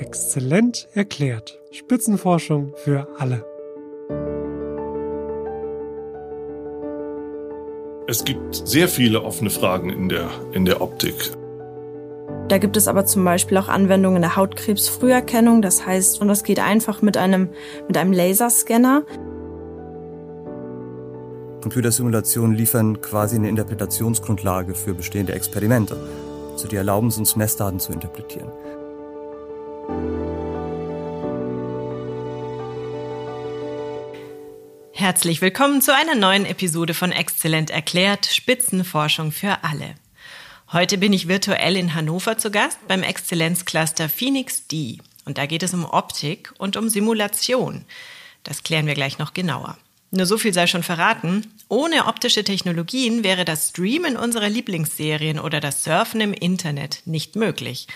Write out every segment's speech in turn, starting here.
Exzellent erklärt. Spitzenforschung für alle. Es gibt sehr viele offene Fragen in der, in der Optik. Da gibt es aber zum Beispiel auch Anwendungen der Hautkrebsfrüherkennung. Das heißt, und das geht einfach mit einem, mit einem Laserscanner. Computersimulationen liefern quasi eine Interpretationsgrundlage für bestehende Experimente. Also die erlauben es uns, Messdaten zu interpretieren. Herzlich willkommen zu einer neuen Episode von Exzellent erklärt, Spitzenforschung für alle. Heute bin ich virtuell in Hannover zu Gast beim Exzellenzcluster Phoenix D. Und da geht es um Optik und um Simulation. Das klären wir gleich noch genauer. Nur so viel sei schon verraten. Ohne optische Technologien wäre das Streamen unserer Lieblingsserien oder das Surfen im Internet nicht möglich.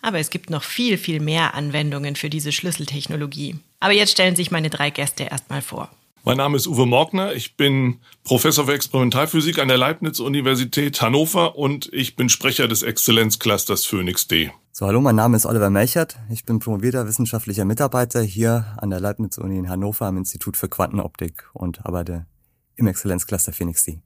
Aber es gibt noch viel, viel mehr Anwendungen für diese Schlüsseltechnologie. Aber jetzt stellen sich meine drei Gäste erstmal vor. Mein Name ist Uwe Morgner. Ich bin Professor für Experimentalphysik an der Leibniz-Universität Hannover und ich bin Sprecher des Exzellenzclusters Phoenix D. So, hallo, mein Name ist Oliver Melchert. Ich bin promovierter wissenschaftlicher Mitarbeiter hier an der Leibniz-Uni in Hannover am Institut für Quantenoptik und arbeite im Exzellenzcluster Phoenix D.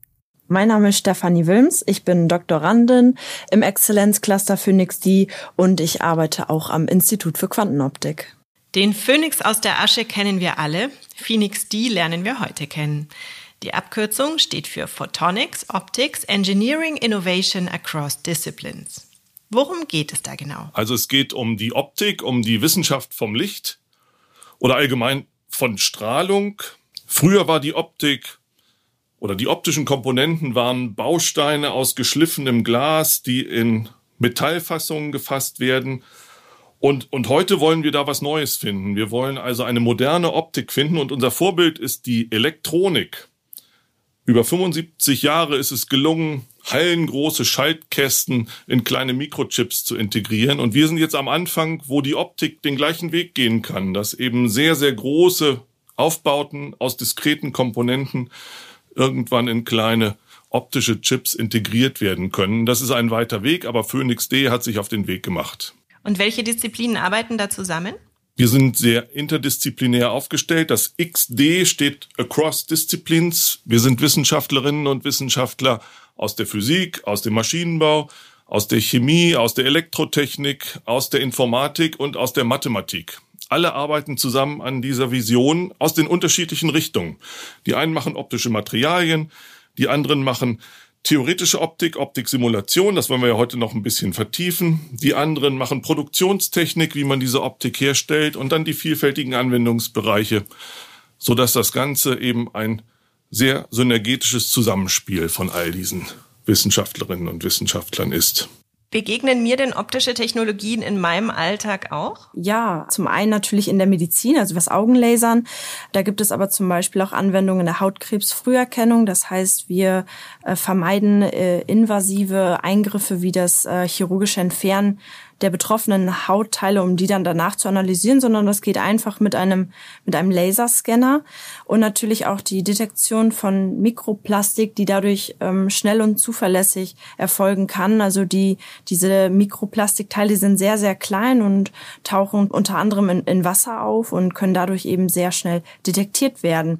Mein Name ist Stefanie Wilms. Ich bin Doktorandin im Exzellenzcluster Phoenix D und ich arbeite auch am Institut für Quantenoptik. Den Phönix aus der Asche kennen wir alle. Phoenix D lernen wir heute kennen. Die Abkürzung steht für Photonics, Optics, Engineering, Innovation across Disciplines. Worum geht es da genau? Also es geht um die Optik, um die Wissenschaft vom Licht oder allgemein von Strahlung. Früher war die Optik oder die optischen Komponenten waren Bausteine aus geschliffenem Glas, die in Metallfassungen gefasst werden. Und, und heute wollen wir da was Neues finden. Wir wollen also eine moderne Optik finden und unser Vorbild ist die Elektronik. Über 75 Jahre ist es gelungen, hallengroße Schaltkästen in kleine Mikrochips zu integrieren. Und wir sind jetzt am Anfang, wo die Optik den gleichen Weg gehen kann, dass eben sehr, sehr große Aufbauten aus diskreten Komponenten irgendwann in kleine optische Chips integriert werden können. Das ist ein weiter Weg, aber Phoenix D hat sich auf den Weg gemacht. Und welche Disziplinen arbeiten da zusammen? Wir sind sehr interdisziplinär aufgestellt. Das XD steht Across Disciplines. Wir sind Wissenschaftlerinnen und Wissenschaftler aus der Physik, aus dem Maschinenbau, aus der Chemie, aus der Elektrotechnik, aus der Informatik und aus der Mathematik. Alle arbeiten zusammen an dieser Vision aus den unterschiedlichen Richtungen. Die einen machen optische Materialien, die anderen machen theoretische Optik, Optiksimulation, das wollen wir ja heute noch ein bisschen vertiefen. Die anderen machen Produktionstechnik, wie man diese Optik herstellt und dann die vielfältigen Anwendungsbereiche, so dass das Ganze eben ein sehr synergetisches Zusammenspiel von all diesen Wissenschaftlerinnen und Wissenschaftlern ist. Begegnen mir denn optische Technologien in meinem Alltag auch? Ja, zum einen natürlich in der Medizin, also was Augenlasern. Da gibt es aber zum Beispiel auch Anwendungen der Hautkrebsfrüherkennung. Das heißt, wir äh, vermeiden äh, invasive Eingriffe wie das äh, chirurgische Entfernen der betroffenen Hautteile, um die dann danach zu analysieren, sondern das geht einfach mit einem, mit einem Laserscanner und natürlich auch die Detektion von Mikroplastik, die dadurch ähm, schnell und zuverlässig erfolgen kann. Also die, diese Mikroplastikteile sind sehr, sehr klein und tauchen unter anderem in, in Wasser auf und können dadurch eben sehr schnell detektiert werden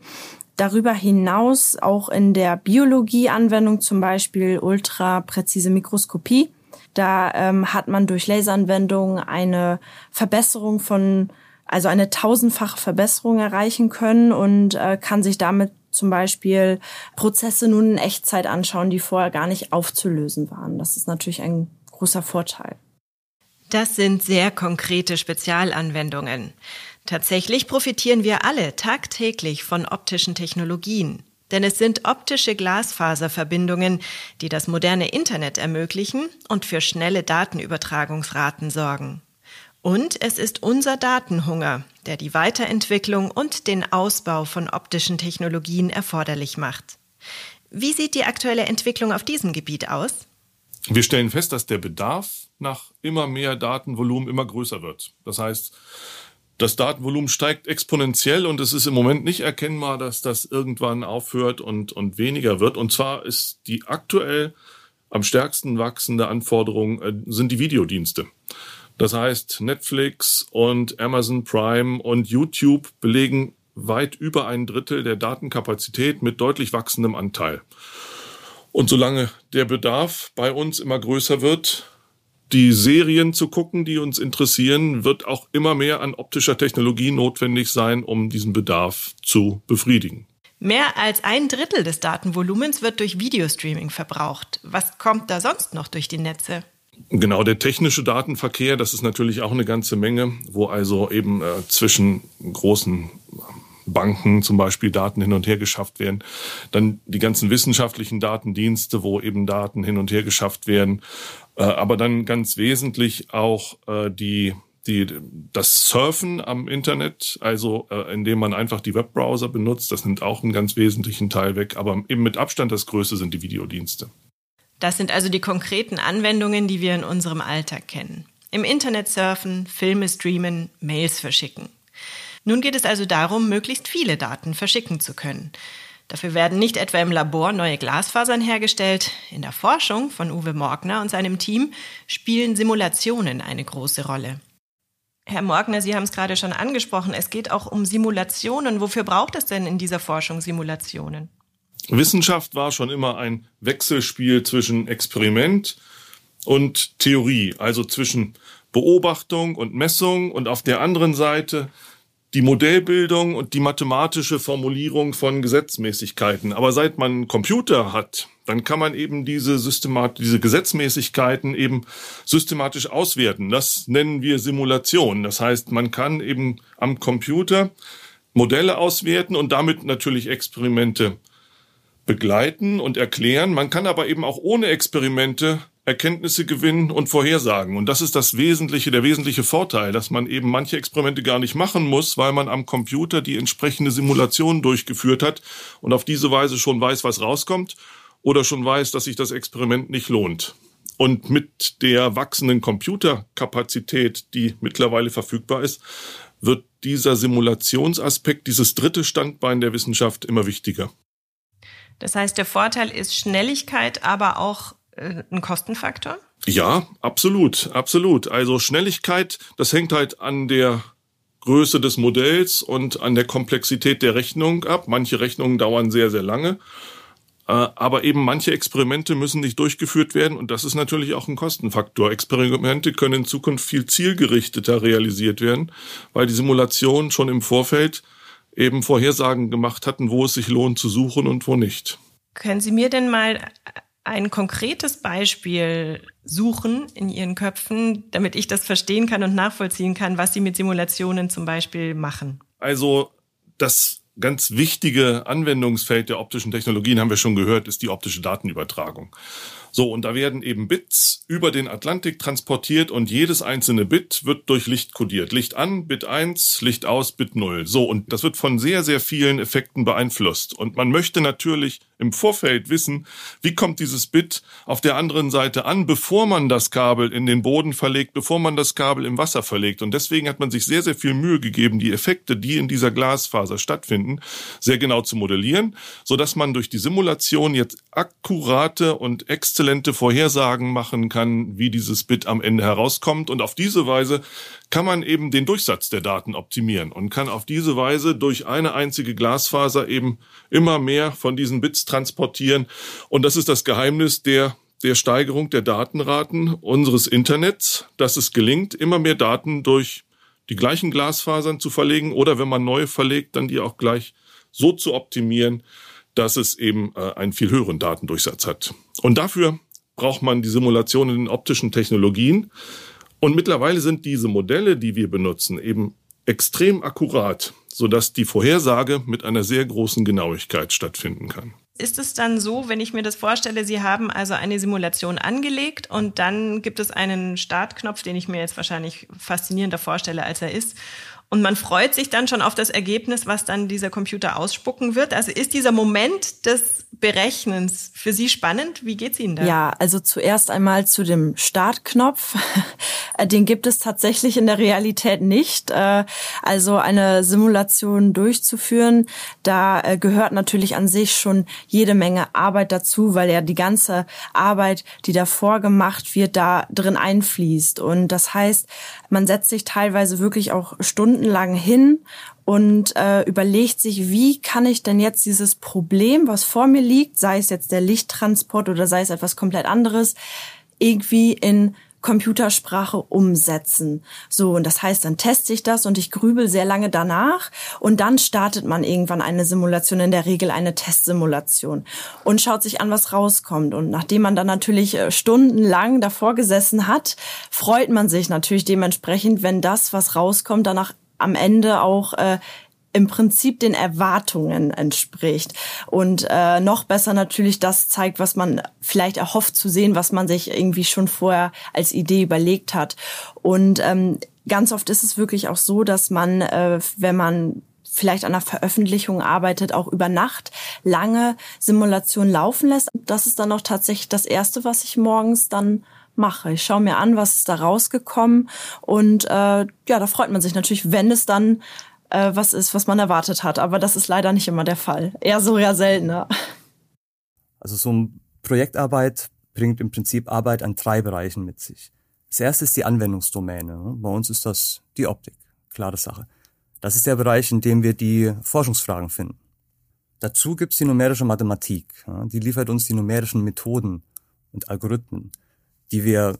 darüber hinaus auch in der Biologie-Anwendung zum Beispiel ultrapräzise Mikroskopie. Da ähm, hat man durch Laseranwendungen eine Verbesserung von, also eine tausendfache Verbesserung erreichen können und äh, kann sich damit zum Beispiel Prozesse nun in Echtzeit anschauen, die vorher gar nicht aufzulösen waren. Das ist natürlich ein großer Vorteil. Das sind sehr konkrete Spezialanwendungen. Tatsächlich profitieren wir alle tagtäglich von optischen Technologien. Denn es sind optische Glasfaserverbindungen, die das moderne Internet ermöglichen und für schnelle Datenübertragungsraten sorgen. Und es ist unser Datenhunger, der die Weiterentwicklung und den Ausbau von optischen Technologien erforderlich macht. Wie sieht die aktuelle Entwicklung auf diesem Gebiet aus? Wir stellen fest, dass der Bedarf nach immer mehr Datenvolumen immer größer wird. Das heißt, das Datenvolumen steigt exponentiell und es ist im Moment nicht erkennbar, dass das irgendwann aufhört und, und weniger wird. Und zwar ist die aktuell am stärksten wachsende Anforderung äh, sind die Videodienste. Das heißt, Netflix und Amazon Prime und YouTube belegen weit über ein Drittel der Datenkapazität mit deutlich wachsendem Anteil. Und solange der Bedarf bei uns immer größer wird, die Serien zu gucken, die uns interessieren, wird auch immer mehr an optischer Technologie notwendig sein, um diesen Bedarf zu befriedigen. Mehr als ein Drittel des Datenvolumens wird durch Videostreaming verbraucht. Was kommt da sonst noch durch die Netze? Genau, der technische Datenverkehr, das ist natürlich auch eine ganze Menge, wo also eben äh, zwischen großen Banken zum Beispiel Daten hin und her geschafft werden. Dann die ganzen wissenschaftlichen Datendienste, wo eben Daten hin und her geschafft werden. Äh, aber dann ganz wesentlich auch äh, die die, das Surfen am Internet, also äh, indem man einfach die Webbrowser benutzt, das nimmt auch einen ganz wesentlichen Teil weg. Aber eben mit Abstand das Größte sind die Videodienste. Das sind also die konkreten Anwendungen, die wir in unserem Alltag kennen. Im Internet surfen, Filme streamen, Mails verschicken. Nun geht es also darum, möglichst viele Daten verschicken zu können. Dafür werden nicht etwa im Labor neue Glasfasern hergestellt. In der Forschung von Uwe Morgner und seinem Team spielen Simulationen eine große Rolle. Herr Morgner, Sie haben es gerade schon angesprochen, es geht auch um Simulationen. Wofür braucht es denn in dieser Forschung Simulationen? Wissenschaft war schon immer ein Wechselspiel zwischen Experiment und Theorie, also zwischen Beobachtung und Messung und auf der anderen Seite die Modellbildung und die mathematische Formulierung von Gesetzmäßigkeiten. Aber seit man einen Computer hat, dann kann man eben diese Systemat diese Gesetzmäßigkeiten eben systematisch auswerten. Das nennen wir Simulation. Das heißt, man kann eben am Computer Modelle auswerten und damit natürlich Experimente begleiten und erklären. Man kann aber eben auch ohne Experimente Erkenntnisse gewinnen und vorhersagen. Und das ist das Wesentliche, der wesentliche Vorteil, dass man eben manche Experimente gar nicht machen muss, weil man am Computer die entsprechende Simulation durchgeführt hat und auf diese Weise schon weiß, was rauskommt oder schon weiß, dass sich das Experiment nicht lohnt. Und mit der wachsenden Computerkapazität, die mittlerweile verfügbar ist, wird dieser Simulationsaspekt, dieses dritte Standbein der Wissenschaft immer wichtiger. Das heißt, der Vorteil ist Schnelligkeit, aber auch ein Kostenfaktor? Ja, absolut, absolut. Also Schnelligkeit, das hängt halt an der Größe des Modells und an der Komplexität der Rechnung ab. Manche Rechnungen dauern sehr, sehr lange. Äh, aber eben manche Experimente müssen nicht durchgeführt werden und das ist natürlich auch ein Kostenfaktor. Experimente können in Zukunft viel zielgerichteter realisiert werden, weil die Simulationen schon im Vorfeld eben Vorhersagen gemacht hatten, wo es sich lohnt zu suchen und wo nicht. Können Sie mir denn mal ein konkretes Beispiel suchen in Ihren Köpfen, damit ich das verstehen kann und nachvollziehen kann, was Sie mit Simulationen zum Beispiel machen? Also das ganz wichtige Anwendungsfeld der optischen Technologien, haben wir schon gehört, ist die optische Datenübertragung. So, und da werden eben Bits über den Atlantik transportiert und jedes einzelne Bit wird durch Licht kodiert. Licht an, Bit 1, Licht aus, Bit 0. So, und das wird von sehr, sehr vielen Effekten beeinflusst. Und man möchte natürlich im Vorfeld wissen, wie kommt dieses Bit auf der anderen Seite an, bevor man das Kabel in den Boden verlegt, bevor man das Kabel im Wasser verlegt. Und deswegen hat man sich sehr, sehr viel Mühe gegeben, die Effekte, die in dieser Glasfaser stattfinden, sehr genau zu modellieren, so dass man durch die Simulation jetzt akkurate und exzellente Vorhersagen machen kann, wie dieses Bit am Ende herauskommt. Und auf diese Weise kann man eben den Durchsatz der Daten optimieren und kann auf diese Weise durch eine einzige Glasfaser eben immer mehr von diesen Bits transportieren. Und das ist das Geheimnis der der Steigerung der Datenraten unseres Internets, dass es gelingt, immer mehr Daten durch die gleichen Glasfasern zu verlegen oder wenn man neue verlegt, dann die auch gleich so zu optimieren, dass es eben äh, einen viel höheren Datendurchsatz hat. Und dafür braucht man die Simulation in den optischen Technologien. Und mittlerweile sind diese Modelle, die wir benutzen, eben extrem akkurat, sodass die Vorhersage mit einer sehr großen Genauigkeit stattfinden kann. Ist es dann so, wenn ich mir das vorstelle, Sie haben also eine Simulation angelegt und dann gibt es einen Startknopf, den ich mir jetzt wahrscheinlich faszinierender vorstelle, als er ist. Und man freut sich dann schon auf das Ergebnis, was dann dieser Computer ausspucken wird. Also ist dieser Moment des Berechnens für Sie spannend? Wie geht's Ihnen da? Ja, also zuerst einmal zu dem Startknopf. Den gibt es tatsächlich in der Realität nicht. Äh, also eine Simulation durchzuführen, da äh, gehört natürlich an sich schon jede Menge Arbeit dazu, weil ja die ganze Arbeit, die davor gemacht wird, da drin einfließt. Und das heißt, man setzt sich teilweise wirklich auch stundenlang hin und äh, überlegt sich, wie kann ich denn jetzt dieses Problem, was vor mir liegt, sei es jetzt der Lichttransport oder sei es etwas komplett anderes, irgendwie in Computersprache umsetzen. So, und das heißt, dann teste ich das und ich grübel sehr lange danach und dann startet man irgendwann eine Simulation, in der Regel eine Testsimulation und schaut sich an, was rauskommt. Und nachdem man dann natürlich äh, stundenlang davor gesessen hat, freut man sich natürlich dementsprechend, wenn das, was rauskommt, danach am Ende auch äh, im Prinzip den Erwartungen entspricht und äh, noch besser natürlich das zeigt, was man vielleicht erhofft zu sehen, was man sich irgendwie schon vorher als Idee überlegt hat. Und ähm, ganz oft ist es wirklich auch so, dass man, äh, wenn man vielleicht an einer Veröffentlichung arbeitet, auch über Nacht lange Simulationen laufen lässt. Das ist dann auch tatsächlich das Erste, was ich morgens dann mache. Ich schaue mir an, was ist da rausgekommen und äh, ja, da freut man sich natürlich, wenn es dann äh, was ist, was man erwartet hat. Aber das ist leider nicht immer der Fall. Eher so ja seltener. Also so eine Projektarbeit bringt im Prinzip Arbeit an drei Bereichen mit sich. Das erste ist die Anwendungsdomäne. Bei uns ist das die Optik. Klare Sache. Das ist der Bereich, in dem wir die Forschungsfragen finden. Dazu gibt's die numerische Mathematik. Die liefert uns die numerischen Methoden und Algorithmen, die wir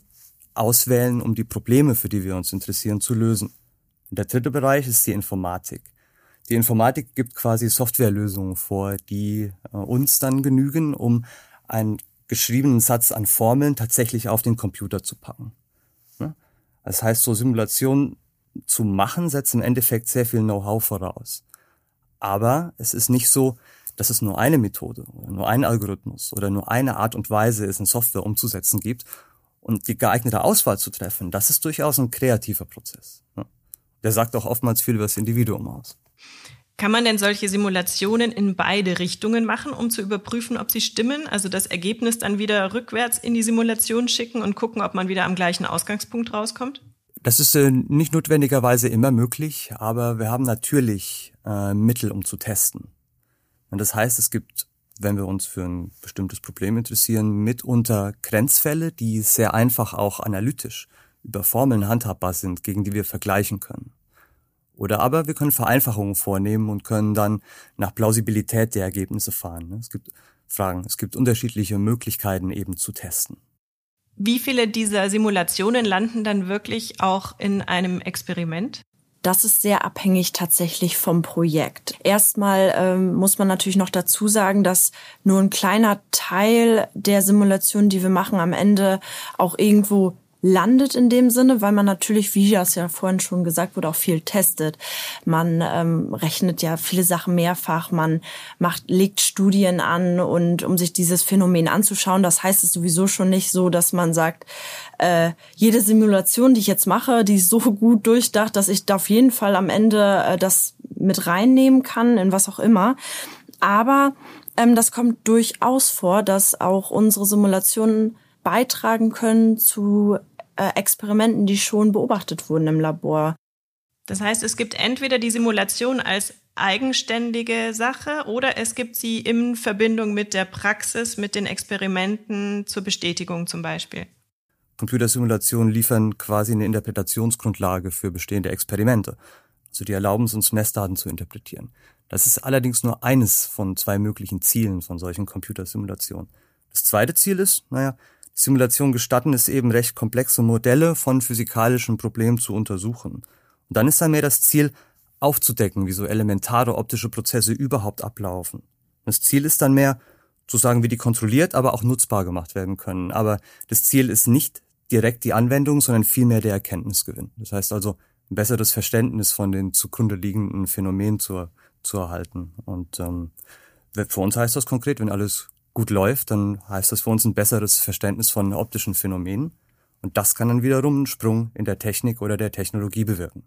auswählen, um die Probleme, für die wir uns interessieren, zu lösen. Und der dritte Bereich ist die Informatik. Die Informatik gibt quasi Softwarelösungen vor, die äh, uns dann genügen, um einen geschriebenen Satz an Formeln tatsächlich auf den Computer zu packen. Ne? Das heißt, so Simulationen zu machen, setzt im Endeffekt sehr viel Know-how voraus. Aber es ist nicht so, dass es nur eine Methode oder nur einen Algorithmus oder nur eine Art und Weise es in Software umzusetzen gibt und die geeignete Auswahl zu treffen. Das ist durchaus ein kreativer Prozess. Ne? der sagt auch oftmals viel über das Individuum aus. Kann man denn solche Simulationen in beide Richtungen machen, um zu überprüfen, ob sie stimmen? Also das Ergebnis dann wieder rückwärts in die Simulation schicken und gucken, ob man wieder am gleichen Ausgangspunkt rauskommt? Das ist äh, nicht notwendigerweise immer möglich, aber wir haben natürlich äh, Mittel, um zu testen. Und das heißt, es gibt, wenn wir uns für ein bestimmtes Problem interessieren, mitunter Grenzfälle, die sehr einfach auch analytisch über Formeln handhabbar sind, gegen die wir vergleichen können. Oder aber wir können Vereinfachungen vornehmen und können dann nach Plausibilität der Ergebnisse fahren. Es gibt Fragen, es gibt unterschiedliche Möglichkeiten eben zu testen. Wie viele dieser Simulationen landen dann wirklich auch in einem Experiment? Das ist sehr abhängig tatsächlich vom Projekt. Erstmal ähm, muss man natürlich noch dazu sagen, dass nur ein kleiner Teil der Simulationen, die wir machen, am Ende auch irgendwo landet in dem Sinne, weil man natürlich, wie das ja vorhin schon gesagt wurde, auch viel testet. Man ähm, rechnet ja viele Sachen mehrfach, man macht, legt Studien an und um sich dieses Phänomen anzuschauen, das heißt es sowieso schon nicht so, dass man sagt, äh, jede Simulation, die ich jetzt mache, die ist so gut durchdacht, dass ich da auf jeden Fall am Ende äh, das mit reinnehmen kann, in was auch immer. Aber ähm, das kommt durchaus vor, dass auch unsere Simulationen beitragen können zu Experimenten, die schon beobachtet wurden im Labor. Das heißt, es gibt entweder die Simulation als eigenständige Sache oder es gibt sie in Verbindung mit der Praxis, mit den Experimenten zur Bestätigung zum Beispiel. Computersimulationen liefern quasi eine Interpretationsgrundlage für bestehende Experimente. Also die erlauben es uns, Messdaten zu interpretieren. Das ist allerdings nur eines von zwei möglichen Zielen von solchen Computersimulationen. Das zweite Ziel ist, naja, Simulation gestatten es eben recht komplexe Modelle von physikalischen Problemen zu untersuchen. Und dann ist dann mehr das Ziel, aufzudecken, wie so elementare optische Prozesse überhaupt ablaufen. Das Ziel ist dann mehr, zu sagen, wie die kontrolliert, aber auch nutzbar gemacht werden können. Aber das Ziel ist nicht direkt die Anwendung, sondern vielmehr der Erkenntnisgewinn. Das heißt also, ein besseres Verständnis von den zugrunde liegenden Phänomenen zu, zu erhalten. Und ähm, für uns heißt das konkret, wenn alles gut läuft, dann heißt das für uns ein besseres Verständnis von optischen Phänomenen. Und das kann dann wiederum einen Sprung in der Technik oder der Technologie bewirken.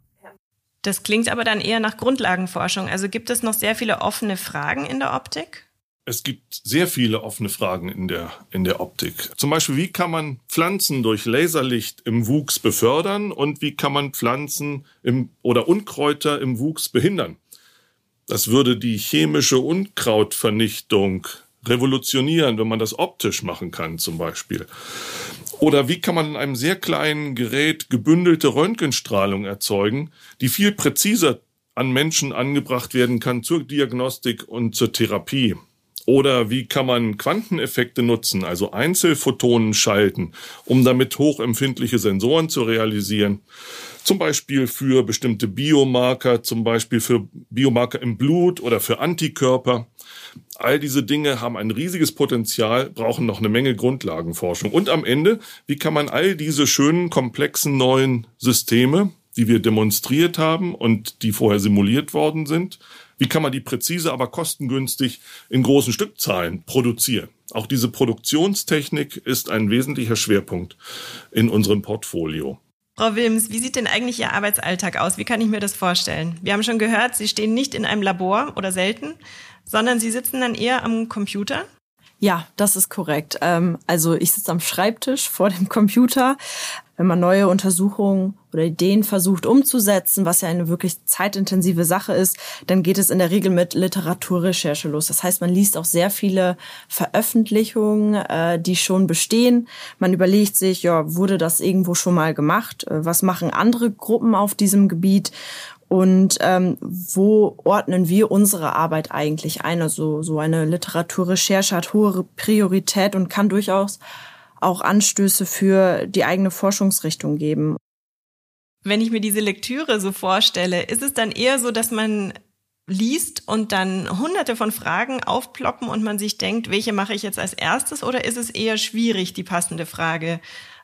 Das klingt aber dann eher nach Grundlagenforschung. Also gibt es noch sehr viele offene Fragen in der Optik? Es gibt sehr viele offene Fragen in der, in der Optik. Zum Beispiel, wie kann man Pflanzen durch Laserlicht im Wuchs befördern und wie kann man Pflanzen im, oder Unkräuter im Wuchs behindern? Das würde die chemische Unkrautvernichtung revolutionieren, wenn man das optisch machen kann zum Beispiel? Oder wie kann man in einem sehr kleinen Gerät gebündelte Röntgenstrahlung erzeugen, die viel präziser an Menschen angebracht werden kann zur Diagnostik und zur Therapie? Oder wie kann man Quanteneffekte nutzen, also Einzelphotonen schalten, um damit hochempfindliche Sensoren zu realisieren? Zum Beispiel für bestimmte Biomarker, zum Beispiel für Biomarker im Blut oder für Antikörper. All diese Dinge haben ein riesiges Potenzial, brauchen noch eine Menge Grundlagenforschung. Und am Ende, wie kann man all diese schönen, komplexen neuen Systeme, die wir demonstriert haben und die vorher simuliert worden sind, wie kann man die präzise, aber kostengünstig in großen Stückzahlen produzieren? Auch diese Produktionstechnik ist ein wesentlicher Schwerpunkt in unserem Portfolio. Frau Wilms, wie sieht denn eigentlich Ihr Arbeitsalltag aus? Wie kann ich mir das vorstellen? Wir haben schon gehört, Sie stehen nicht in einem Labor oder selten, sondern Sie sitzen dann eher am Computer. Ja, das ist korrekt. Ähm, also ich sitze am Schreibtisch vor dem Computer. Wenn man neue Untersuchungen oder Ideen versucht umzusetzen, was ja eine wirklich zeitintensive Sache ist, dann geht es in der Regel mit Literaturrecherche los. Das heißt, man liest auch sehr viele Veröffentlichungen, äh, die schon bestehen. Man überlegt sich, ja, wurde das irgendwo schon mal gemacht? Äh, was machen andere Gruppen auf diesem Gebiet? Und ähm, wo ordnen wir unsere Arbeit eigentlich ein? Also so eine Literaturrecherche hat hohe Priorität und kann durchaus auch Anstöße für die eigene Forschungsrichtung geben. Wenn ich mir diese Lektüre so vorstelle, ist es dann eher so, dass man liest und dann hunderte von Fragen aufploppen und man sich denkt, welche mache ich jetzt als erstes oder ist es eher schwierig, die passende Frage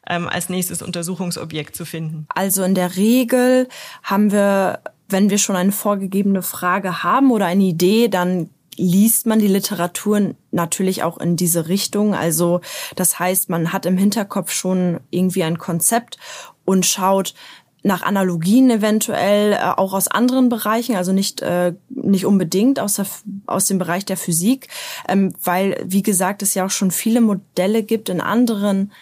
ähm, als nächstes Untersuchungsobjekt zu finden? Also in der Regel haben wir, wenn wir schon eine vorgegebene Frage haben oder eine Idee, dann liest man die Literatur natürlich auch in diese Richtung. Also das heißt, man hat im Hinterkopf schon irgendwie ein Konzept und schaut, nach Analogien eventuell äh, auch aus anderen Bereichen, also nicht äh, nicht unbedingt aus der, aus dem Bereich der Physik, ähm, weil wie gesagt es ja auch schon viele Modelle gibt in anderen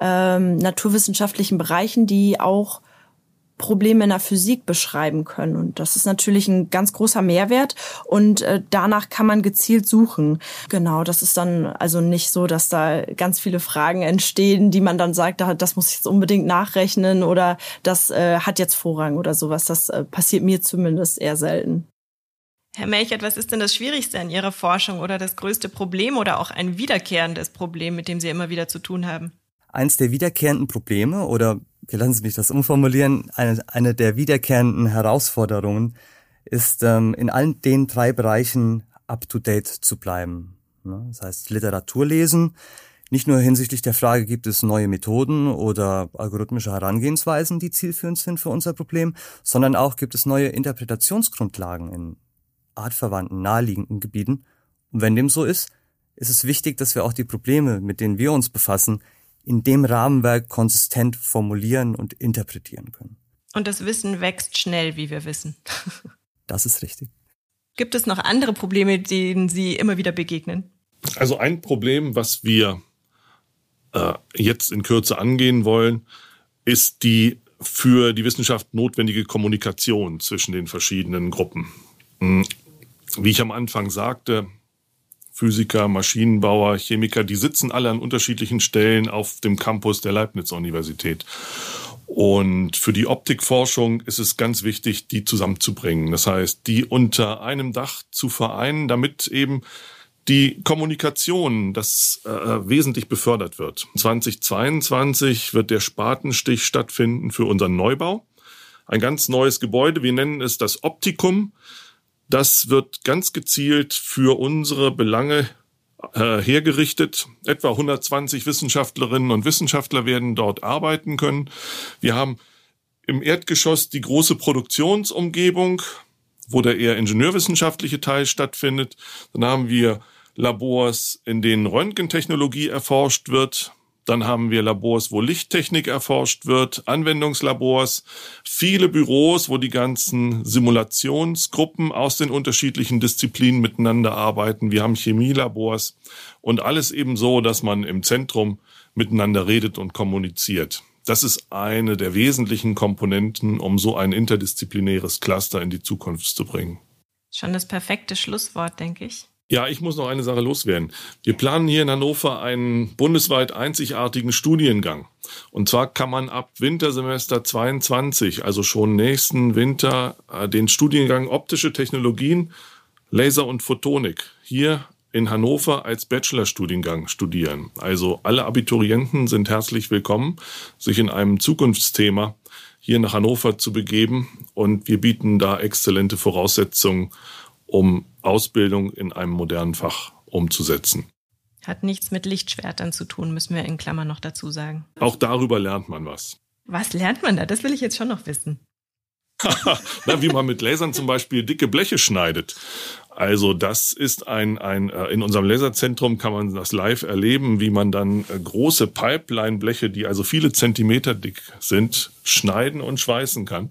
ähm, naturwissenschaftlichen Bereichen, die auch Probleme in der Physik beschreiben können. Und das ist natürlich ein ganz großer Mehrwert. Und äh, danach kann man gezielt suchen. Genau, das ist dann also nicht so, dass da ganz viele Fragen entstehen, die man dann sagt, das muss ich jetzt unbedingt nachrechnen oder das äh, hat jetzt Vorrang oder sowas. Das äh, passiert mir zumindest eher selten. Herr Melchert, was ist denn das Schwierigste an Ihrer Forschung oder das größte Problem oder auch ein wiederkehrendes Problem, mit dem Sie immer wieder zu tun haben? Eins der wiederkehrenden Probleme oder lassen Sie mich das umformulieren, eine, eine der wiederkehrenden Herausforderungen ist, ähm, in allen den drei Bereichen up-to-date zu bleiben. Ne? Das heißt, Literatur lesen, nicht nur hinsichtlich der Frage, gibt es neue Methoden oder algorithmische Herangehensweisen, die zielführend sind für unser Problem, sondern auch gibt es neue Interpretationsgrundlagen in artverwandten, naheliegenden Gebieten. Und wenn dem so ist, ist es wichtig, dass wir auch die Probleme, mit denen wir uns befassen, in dem Rahmenwerk konsistent formulieren und interpretieren können. Und das Wissen wächst schnell, wie wir wissen. das ist richtig. Gibt es noch andere Probleme, denen Sie immer wieder begegnen? Also ein Problem, was wir äh, jetzt in Kürze angehen wollen, ist die für die Wissenschaft notwendige Kommunikation zwischen den verschiedenen Gruppen. Hm, wie ich am Anfang sagte, Physiker, Maschinenbauer, Chemiker, die sitzen alle an unterschiedlichen Stellen auf dem Campus der Leibniz-Universität. Und für die Optikforschung ist es ganz wichtig, die zusammenzubringen. Das heißt, die unter einem Dach zu vereinen, damit eben die Kommunikation, das äh, wesentlich befördert wird. 2022 wird der Spatenstich stattfinden für unseren Neubau. Ein ganz neues Gebäude. Wir nennen es das Optikum. Das wird ganz gezielt für unsere Belange äh, hergerichtet. Etwa 120 Wissenschaftlerinnen und Wissenschaftler werden dort arbeiten können. Wir haben im Erdgeschoss die große Produktionsumgebung, wo der eher ingenieurwissenschaftliche Teil stattfindet. Dann haben wir Labors, in denen Röntgentechnologie erforscht wird. Dann haben wir Labors, wo Lichttechnik erforscht wird, Anwendungslabors, viele Büros, wo die ganzen Simulationsgruppen aus den unterschiedlichen Disziplinen miteinander arbeiten. Wir haben Chemielabors und alles eben so, dass man im Zentrum miteinander redet und kommuniziert. Das ist eine der wesentlichen Komponenten, um so ein interdisziplinäres Cluster in die Zukunft zu bringen. Schon das perfekte Schlusswort, denke ich. Ja, ich muss noch eine Sache loswerden. Wir planen hier in Hannover einen bundesweit einzigartigen Studiengang. Und zwar kann man ab Wintersemester 22, also schon nächsten Winter, äh, den Studiengang Optische Technologien, Laser und Photonik hier in Hannover als Bachelorstudiengang studieren. Also alle Abiturienten sind herzlich willkommen, sich in einem Zukunftsthema hier nach Hannover zu begeben. Und wir bieten da exzellente Voraussetzungen, um Ausbildung in einem modernen Fach umzusetzen. Hat nichts mit Lichtschwertern zu tun, müssen wir in Klammern noch dazu sagen. Auch darüber lernt man was. Was lernt man da? Das will ich jetzt schon noch wissen. Na, wie man mit Lasern zum Beispiel dicke Bleche schneidet. Also das ist ein, ein äh, in unserem Laserzentrum kann man das live erleben, wie man dann äh, große Pipeline-Bleche, die also viele Zentimeter dick sind, schneiden und schweißen kann.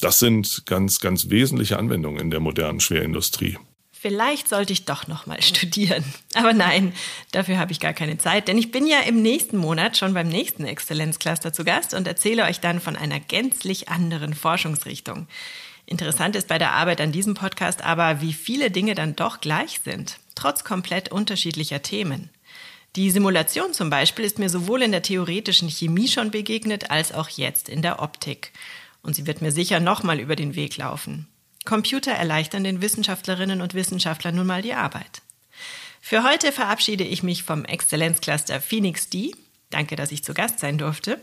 Das sind ganz, ganz wesentliche Anwendungen in der modernen Schwerindustrie. Vielleicht sollte ich doch noch mal studieren. Aber nein, dafür habe ich gar keine Zeit, denn ich bin ja im nächsten Monat schon beim nächsten Exzellenzcluster zu Gast und erzähle euch dann von einer gänzlich anderen Forschungsrichtung. Interessant ist bei der Arbeit an diesem Podcast aber, wie viele Dinge dann doch gleich sind, trotz komplett unterschiedlicher Themen. Die Simulation zum Beispiel ist mir sowohl in der theoretischen Chemie schon begegnet, als auch jetzt in der Optik. Und sie wird mir sicher nochmal über den Weg laufen. Computer erleichtern den Wissenschaftlerinnen und Wissenschaftlern nun mal die Arbeit. Für heute verabschiede ich mich vom Exzellenzcluster Phoenix D. Danke, dass ich zu Gast sein durfte.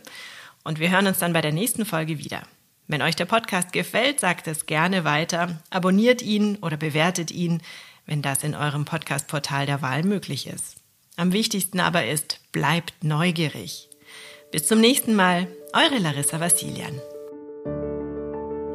Und wir hören uns dann bei der nächsten Folge wieder. Wenn euch der Podcast gefällt, sagt es gerne weiter, abonniert ihn oder bewertet ihn, wenn das in eurem Podcast-Portal der Wahl möglich ist. Am wichtigsten aber ist, bleibt neugierig. Bis zum nächsten Mal, eure Larissa Vassilian.